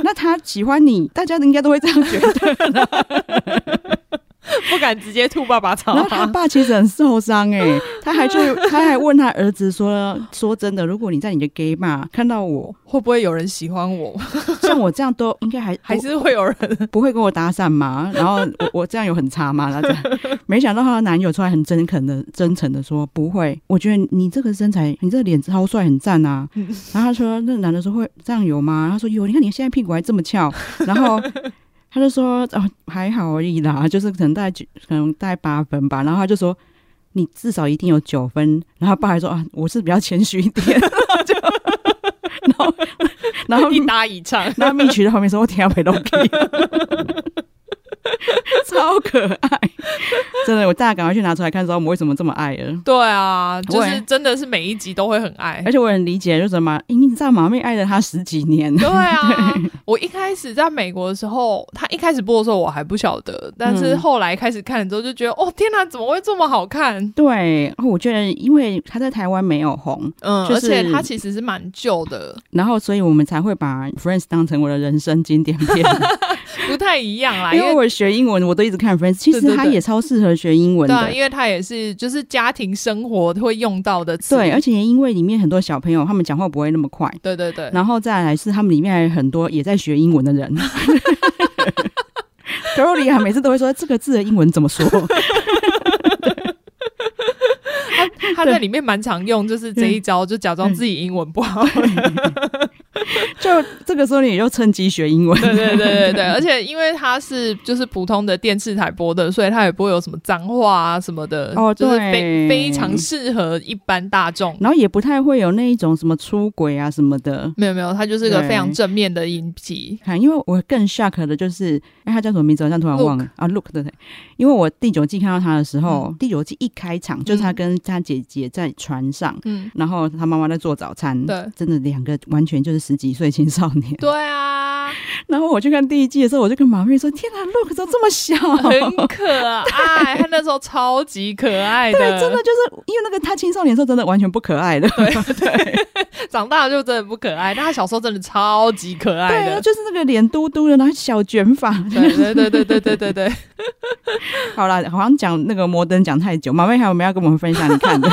那他喜欢你，大家应该都会这样觉得。不敢直接吐爸爸槽，然后他爸其实很受伤哎、欸，他还去他还问他儿子说：“说真的，如果你在你的 gay bar 看到我，会不会有人喜欢我？像我这样都应该还还是会有人不会跟我搭讪吗？然后我我这样有很差吗？他这样没想到他的男友出来很真诚的真诚的说不会，我觉得你这个身材，你这个脸超帅，很赞啊。然后他说那男的说会这样有吗？他说有，你看你现在屁股还这么翘，然后。他就说：“哦，还好而已啦，就是可能大概九，可能大概八分吧。”然后他就说：“你至少一定有九分。”然后爸还说：“啊，我是比较谦虚一点。”然 后就，然后，然后一搭一唱，然后蜜曲在旁边说：“我天啊，没东西。” 超可爱，真的！我大家赶快去拿出来看，知道我们为什么这么爱了。对啊，就是真的是每一集都会很爱，而且我很理解，就是什么，你知道马妹爱了他十几年。对啊，对 我一开始在美国的时候，他一开始播的时候我还不晓得，但是后来开始看了之后就觉得，嗯、哦天哪，怎么会这么好看？对，我觉得因为他在台湾没有红，嗯，就是、而且他其实是蛮旧的，然后所以我们才会把 Friends 当成我的人生经典片。不太一样啦，因为我学英文，我都一直看 Friends。其实他也超适合学英文的，对，因为他也是就是家庭生活会用到的词。对，而且因为里面很多小朋友，他们讲话不会那么快。对对对。然后再来是他们里面还有很多也在学英文的人。格罗里亚每次都会说这个字的英文怎么说？他他在里面蛮常用，就是这一招，就假装自己英文不好。就这个时候，你也就趁机学英文。对对对对 对，而且因为它是就是普通的电视台播的，所以它也不会有什么脏话啊什么的。哦，对，就是非非常适合一般大众。然后也不太会有那一种什么出轨啊什么的。没有没有，它就是个非常正面的影集。看，因为我更 shock 的就是，哎，他叫什么名字？我现在突然忘了啊。Look 对对，因为我第九季看到他的时候，嗯、第九季一开场就是他跟他姐姐在船上，嗯，然后他妈妈在做早餐，对，真的两个完全就是十几岁青少年。对啊。啊。然后我去看第一季的时候，我就跟马妹说：“天哪怎么这么小，很可爱。他那时候超级可爱的，对，真的就是因为那个他青少年时候真的完全不可爱的，对对。长大了就真的不可爱，但他小时候真的超级可爱的，对，就是那个脸嘟嘟的，然后小卷发，对对对对对对对对。好了，好像讲那个摩登讲太久，马妹还有没有要跟我们分享你看的？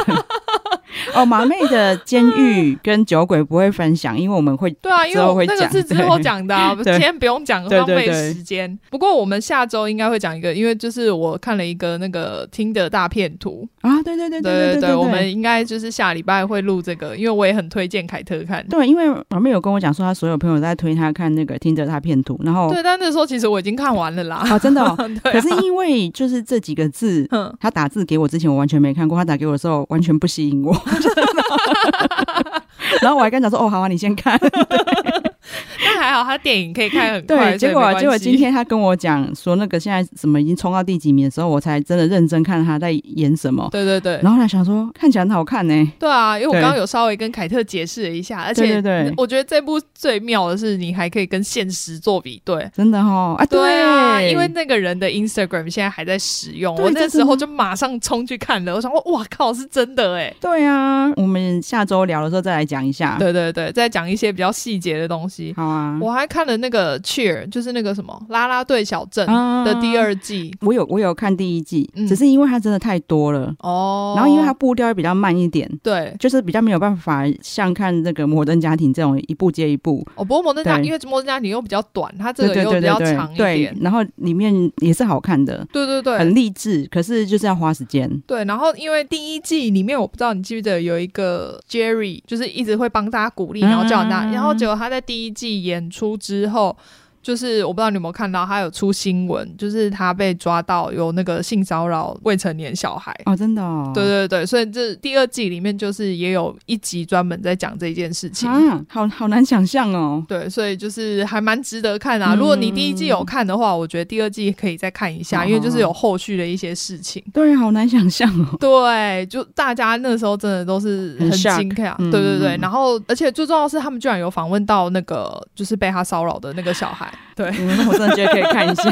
哦，马妹的监狱 跟酒鬼不会分享，因为我们会对啊，因为那个是之后讲的啊，今天不用讲，浪费时间。不过我们下周应该会讲一个，因为就是我看了一个那个听的大片图啊，对对对对对对，我们应该就是下礼拜会录这个，因为我也很推荐凯特看。对，因为马妹有跟我讲说，她所有朋友在推她看那个听的大片图，然后对，但那时候其实我已经看完了啦，啊，真的。可是因为就是这几个字，他打字给我之前我完全没看过，他打给我的时候完全不吸引我。然后我还跟他说：“哦，好啊，你先看。”那还好，他电影可以看很快。对，结果结果今天他跟我讲说，那个现在什么已经冲到第几名的时候，我才真的认真看他在演什么。对对对。然后他想说，看起来很好看呢。对啊，因为我刚刚有稍微跟凯特解释了一下，而且我觉得这部最妙的是，你还可以跟现实做比对。真的哦，啊，对啊，因为那个人的 Instagram 现在还在使用，我那时候就马上冲去看了。我想说，哇靠，是真的哎。对啊，我们下周聊的时候再来讲一下。对对对，再讲一些比较细节的东西。好啊，我还看了那个 Cheer，就是那个什么拉拉队小镇的第二季。我有我有看第一季，只是因为它真的太多了哦。然后因为它步调也比较慢一点，对，就是比较没有办法像看那个摩登家庭这种一步接一步。哦，不过摩登家因为摩登家庭又比较短，它这个又比较长一点。然后里面也是好看的，对对对，很励志。可是就是要花时间。对，然后因为第一季里面我不知道你记不记得有一个 Jerry，就是一直会帮大家鼓励，然后叫大家，然后结果他在第一季演出之后。就是我不知道你有没有看到，他有出新闻，就是他被抓到有那个性骚扰未成年小孩。哦，真的哦，对对对，所以这第二季里面就是也有一集专门在讲这件事情，啊，好好难想象哦，对，所以就是还蛮值得看啊。嗯、如果你第一季有看的话，我觉得第二季可以再看一下，哦、因为就是有后续的一些事情，对，好难想象哦，对，就大家那时候真的都是很惊讶，对对对，然后而且最重要的是他们居然有访问到那个就是被他骚扰的那个小孩。对，嗯，我真的觉得可以看一下。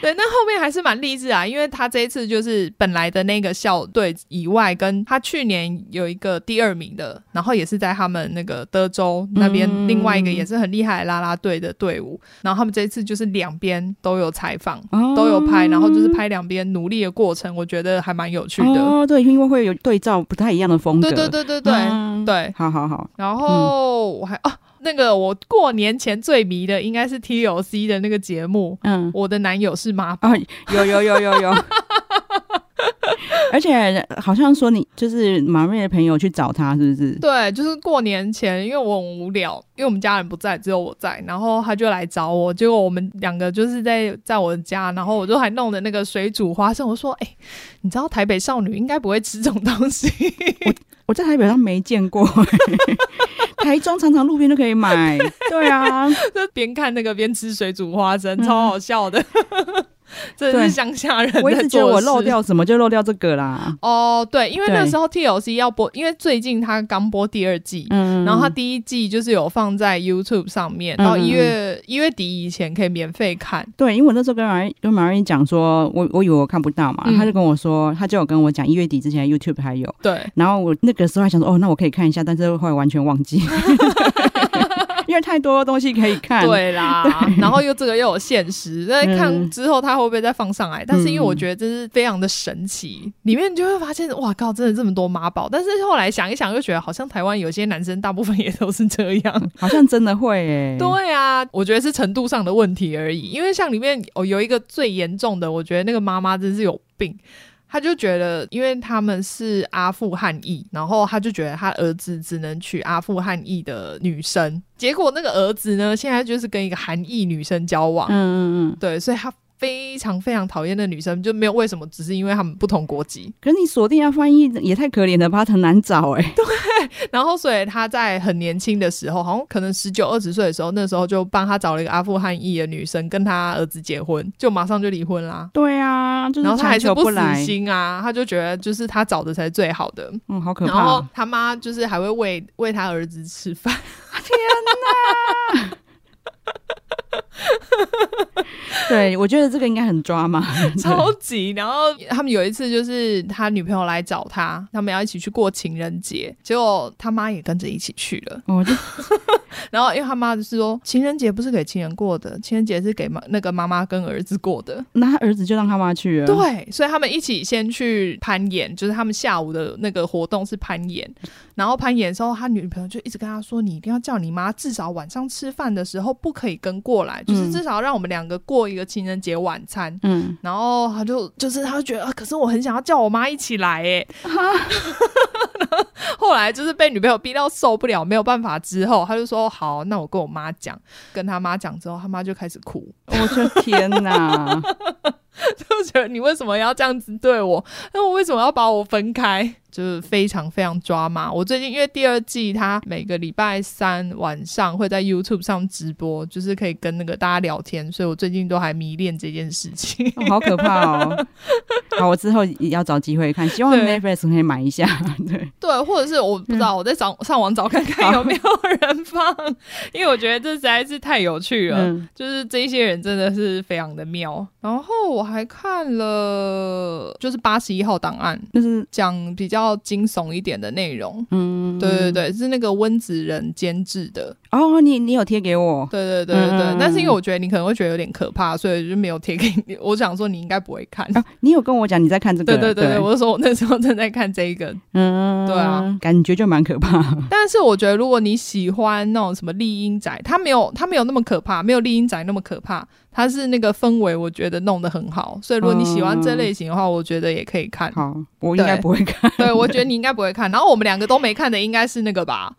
对，那后面还是蛮励志啊，因为他这一次就是本来的那个校队以外，跟他去年有一个第二名的，然后也是在他们那个德州那边另外一个也是很厉害的啦啦队的队伍，然后他们这一次就是两边都有采访，都有拍，然后就是拍两边努力的过程，我觉得还蛮有趣的。哦，对，因为会有对照不太一样的风格。对对对对对、嗯、对，好好好。然后我还啊。那个我过年前最迷的应该是 TLC 的那个节目，嗯，我的男友是妈宝，有有有有有，而且好像说你就是马瑞的朋友去找他，是不是？对，就是过年前，因为我很无聊，因为我们家人不在，只有我在，然后他就来找我，结果我们两个就是在在我的家，然后我就还弄的那个水煮花生，我说，哎、欸，你知道台北少女应该不会吃这种东西，我我在台北上没见过。台中常常路边都可以买，对啊，就边看那个边吃水煮花生，超好笑的。这是乡下人。我一直觉得我漏掉什么就漏掉这个啦。哦，对，因为那时候 TLC 要播，因为最近他刚播第二季，嗯，然后他第一季就是有放在 YouTube 上面，到一月一月底以前可以免费看。对，因为我那时候跟马跟马瑞讲说，我我以为我看不到嘛，他就跟我说，他就有跟我讲一月底之前 YouTube 还有。对，然后我那个时候还想说，哦，那我可以看一下，但是后来完全忘记。因为太多东西可以看，对啦，对然后又这个又有现实，在看之后他会不会再放上来？嗯、但是因为我觉得这是非常的神奇，里面就会发现，哇靠，真的这么多妈宝！但是后来想一想，又觉得好像台湾有些男生大部分也都是这样，好像真的会诶。对啊，我觉得是程度上的问题而已。因为像里面哦有一个最严重的，我觉得那个妈妈真是有病。他就觉得，因为他们是阿富汗裔，然后他就觉得他儿子只能娶阿富汗裔的女生。结果那个儿子呢，现在就是跟一个韩裔女生交往。嗯嗯嗯，对，所以他。非常非常讨厌的女生，就没有为什么，只是因为他们不同国籍。可是你锁定要翻译也太可怜了吧，很难找哎、欸。对，然后所以他在很年轻的时候，好像可能十九二十岁的时候，那时候就帮他找了一个阿富汗裔的女生，跟他儿子结婚，就马上就离婚啦。对啊，就是、然后他还是不死心啊，他就觉得就是他找的才是最好的。嗯，好可怕。然后他妈就是还会喂喂他儿子吃饭。天哪！对，我觉得这个应该很抓嘛，超级。然后他们有一次就是他女朋友来找他，他们要一起去过情人节，结果他妈也跟着一起去了。哦，就 然后因为他妈就是说，情人节不是给情人过的，情人节是给妈那个妈妈跟儿子过的。那他儿子就让他妈去了。对，所以他们一起先去攀岩，就是他们下午的那个活动是攀岩。然后攀岩的时候，他女朋友就一直跟他说：“你一定要叫你妈，至少晚上吃饭的时候不可以跟过来，嗯、就是至少让我们两个过一个情人节晚餐。”嗯，然后他就就是他就觉得啊，可是我很想要叫我妈一起来，哎，后来就是被女朋友逼到受不了，没有办法之后，他就说：“好，那我跟我妈讲。”跟他妈讲之后，他妈就开始哭。我的天哪！就觉得你为什么要这样子对我？那我为什么要把我分开？就是非常非常抓马。我最近因为第二季，他每个礼拜三晚上会在 YouTube 上直播，就是可以跟那个大家聊天，所以我最近都还迷恋这件事情。哦，好可怕哦！好，我之后也要找机会看，希望 Netflix 可以买一下。对对，或者是我不知道，我在找上网找看看有没有人放，因为我觉得这实在是太有趣了。嗯、就是这些人真的是非常的妙。然后我还看了，就是八十一号档案，就是讲比较。要惊悚一点的内容，嗯，对对对，是那个温子仁监制的哦。你你有贴给我？对对对对对，嗯、但是因为我觉得你可能会觉得有点可怕，所以就没有贴给你。我想说你应该不会看。啊、你有跟我讲你在看这个？对对对，对我就说我那时候正在看这一个，嗯，对啊，感觉就蛮可怕。但是我觉得如果你喜欢那种什么丽英宅，它没有它没有那么可怕，没有丽英宅那么可怕。它是那个氛围，我觉得弄得很好，所以如果你喜欢这类型的话，嗯、我觉得也可以看。好，我应该不会看。对，我觉得你应该不会看。然后我们两个都没看的，应该是那个吧。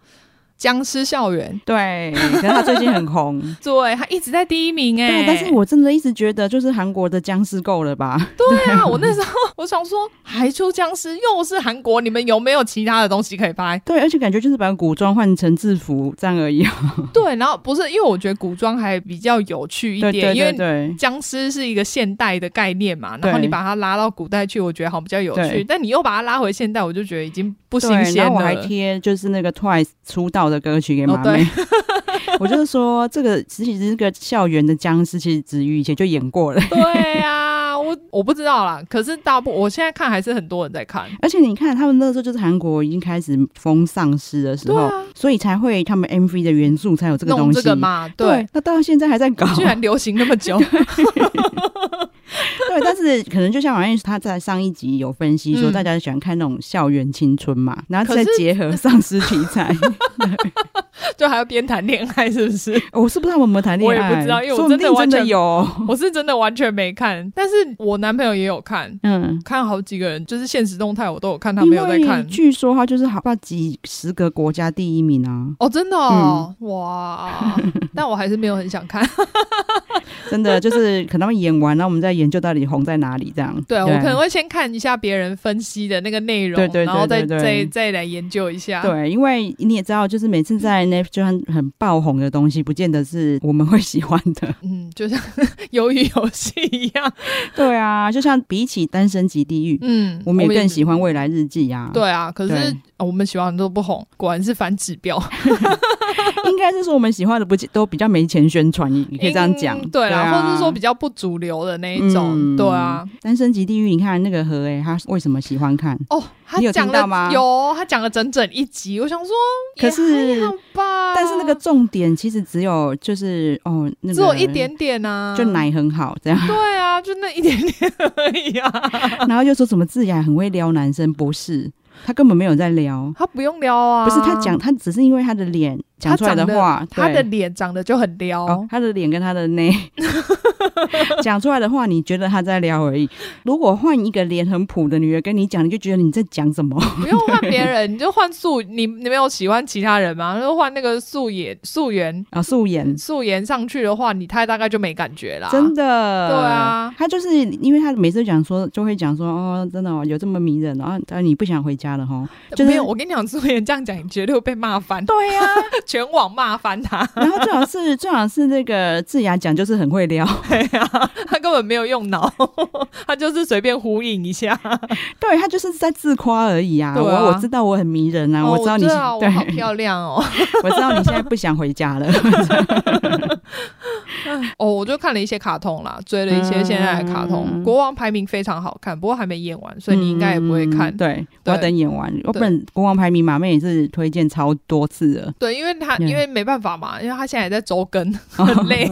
僵尸校园，对，可是他最近很红，对，他一直在第一名哎、欸。对，但是我真的一直觉得，就是韩国的僵尸够了吧？对啊，我那时候我想说，还出僵尸，又是韩国，你们有没有其他的东西可以拍？对，而且感觉就是把古装换成制服这样而已。对，然后不是因为我觉得古装还比较有趣一点，因为僵尸是一个现代的概念嘛，然后你把它拉到古代去，我觉得好比较有趣。但你又把它拉回现代，我就觉得已经不新鲜了。然后我还贴就是那个 Twice 出道的歌曲给妈妈。哦对，我就是说，这个其实这个校园的僵尸，其实子瑜以前就演过了。对呀、啊，我我不知道啦。可是大部我现在看还是很多人在看，而且你看他们那时候就是韩国已经开始封丧尸的时候，啊、所以才会他们 MV 的元素才有这个东西弄这个嘛。对，对，那到现在还在搞，居然流行那么久。对，但是可能就像王燕他在上一集有分析说，大家喜欢看那种校园青春嘛，嗯、然后再结合丧尸题材，就还要边谈恋爱，是不是？我是不知道我有没有谈恋爱，我也不知道，因为我真的完全有，我是真的完全没看，但是我男朋友也有看，嗯，看好几个人，就是现实动态我都有看，他没有在看。据说他就是好怕几十个国家第一名啊！哦，真的哦，嗯、哇！但我还是没有很想看。真的就是可能演完，然后我们再研究到底红在哪里这样。对，对我可能会先看一下别人分析的那个内容，对对对对对，然后再再再来研究一下。对，因为你也知道，就是每次在那就很很爆红的东西，不见得是我们会喜欢的。嗯，就像鱿鱼游戏一样。对啊，就像比起《单身即地狱》，嗯，我们也更喜欢《未来日记》啊。对啊，可是、哦、我们喜欢的都不红，果然是反指标。应该是说我们喜欢的不都比较没钱宣传，你你可以这样讲。对啦，或者是说比较不主流的那一种。对啊，《单身级地狱》，你看那个何哎，他为什么喜欢看？哦，他有讲到吗？有，他讲了整整一集。我想说，可是但是那个重点其实只有就是哦，那个只有一点点啊，就奶很好这样。对啊，就那一点点而已啊。然后就说什么智雅很会撩男生，不是？他根本没有在撩，他不用撩啊。不是他讲，他只是因为他的脸。讲出来的话，他的脸长得就很撩，哦、他的脸跟他的内 讲出来的话，你觉得他在撩而已。如果换一个脸很普的女人跟你讲，你就觉得你在讲什么？不用换别人，你就换素。你你没有喜欢其他人吗？就换那个素颜素颜啊，素颜素颜上去的话，你太大概就没感觉啦。真的，对啊，他就是因为他每次讲说，就会讲说哦，真的哦，有这么迷人，然后但你不想回家了哈。就是、没有，我跟你讲，素颜这样讲，你绝对会被骂翻。对呀、啊。全网骂翻他，然后最好是 最好是那个智雅讲，就是很会撩，对啊，他根本没有用脑，他就是随便呼应一下，对，他就是在自夸而已啊。我我知道我很迷人啊，我知道你我好漂亮哦，我知道你现在不想回家了。看了一些卡通啦，追了一些现在的卡通。嗯、国王排名非常好看，不过还没演完，所以你应该也不会看。嗯、对，我要等演完。我本对国王排名马妹也是推荐超多次的。对，因为他因为没办法嘛，因为他现在也在周更，很累。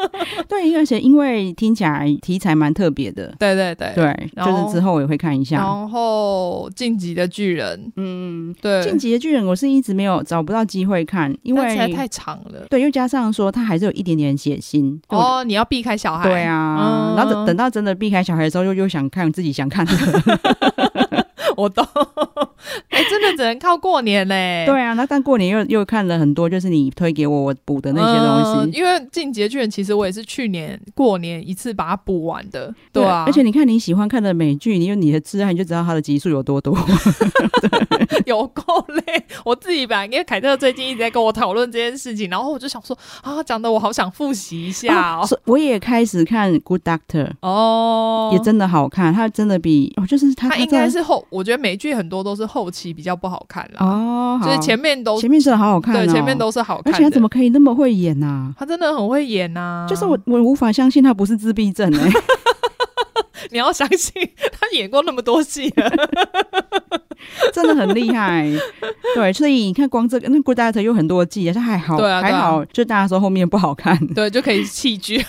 对，而且因为听起来题材蛮特别的。对对对对，就是之后我也会看一下。然后晋级的巨人，嗯，对，晋级的巨人我是一直没有找不到机会看，因为太长了。对，又加上说他还是有一点点血腥。哦，你要避开小孩。对啊，然后等等到真的避开小孩的时候，又又想看自己想看的。我都 哎、欸，真的只能靠过年嘞。对啊，那但过年又又看了很多，就是你推给我我补的那些东西。嗯、因为《进击的巨人》其实我也是去年过年一次把它补完的。对啊，而且你看你喜欢看的美剧，你有你的挚爱，你就知道它的集数有多多。有够累，我自己吧，因为凯特最近一直在跟我讨论这件事情，然后我就想说啊，讲的我好想复习一下哦。哦我也开始看《Good Doctor》哦，也真的好看，它真的比哦，就是它，它应该是后，我觉得美剧很多都是后期比较不好看了哦，就是前面都前面是好好看，哦，对，前面都是好看，而且他怎么可以那么会演啊？他真的很会演啊，就是我我无法相信他不是自闭症哎，欸。你要相信他演过那么多戏了，真的很厉害。对，所以你看，光这个那《Good Doctor》有很多季，但还好，对啊，还好，就大家说后面不好看，对，就可以弃剧。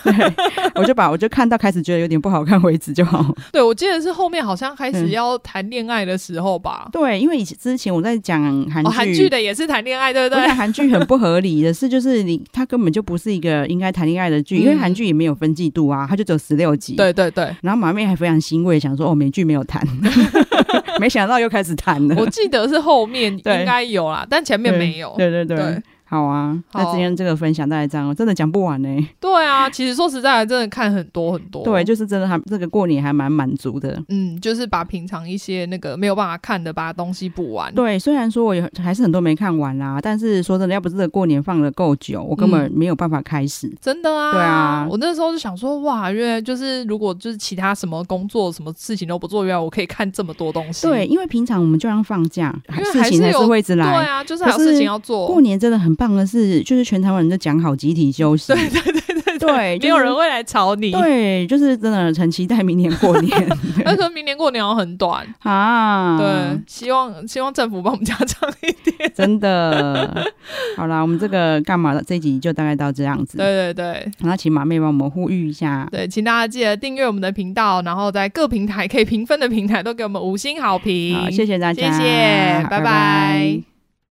我就把我就看到开始觉得有点不好看为止就好。对，我记得是后面好像开始要谈恋爱的时候吧。对，因为以前之前我在讲韩剧，韩剧的也是谈恋爱，对不对？韩剧很不合理的是，就是你他根本就不是一个应该谈恋爱的剧，因为韩剧也没有分季度啊，他就只有十六集。对对对，然后马妹还非常欣慰，想说哦，美剧没有谈，没想到又开始谈了。我记得是后面应该有啦，但前面没有。对对对。对好啊，那今天这个分享大概这样，真的讲不完呢、欸。对啊，其实说实在的，真的看很多很多。对，就是真的还这个过年还蛮满足的。嗯，就是把平常一些那个没有办法看的，把东西补完。对，虽然说我有还是很多没看完啦，但是说真的，要不是这个过年放的够久，我根本没有办法开始。嗯、真的啊？对啊，我那时候就想说，哇，因为就是如果就是其他什么工作、什么事情都不做，原来我可以看这么多东西。对，因为平常我们就让放假，因为还是有，事情还是会一直来。对啊，就是还有事情要做。过年真的很棒的是，就是。全台湾人都讲好集体休息，对对对对对，没有人会来吵你。对，就是真的很期待明年过年。但是明年过年很短 啊，对，希望希望政府帮我们加长一点。真的，好啦，我们这个干嘛的这一集就大概到这样子。对对对，那请马妹帮我们呼吁一下。对，请大家记得订阅我们的频道，然后在各平台可以评分的平台都给我们五星好评。好，谢谢大家，谢谢，拜拜。拜拜。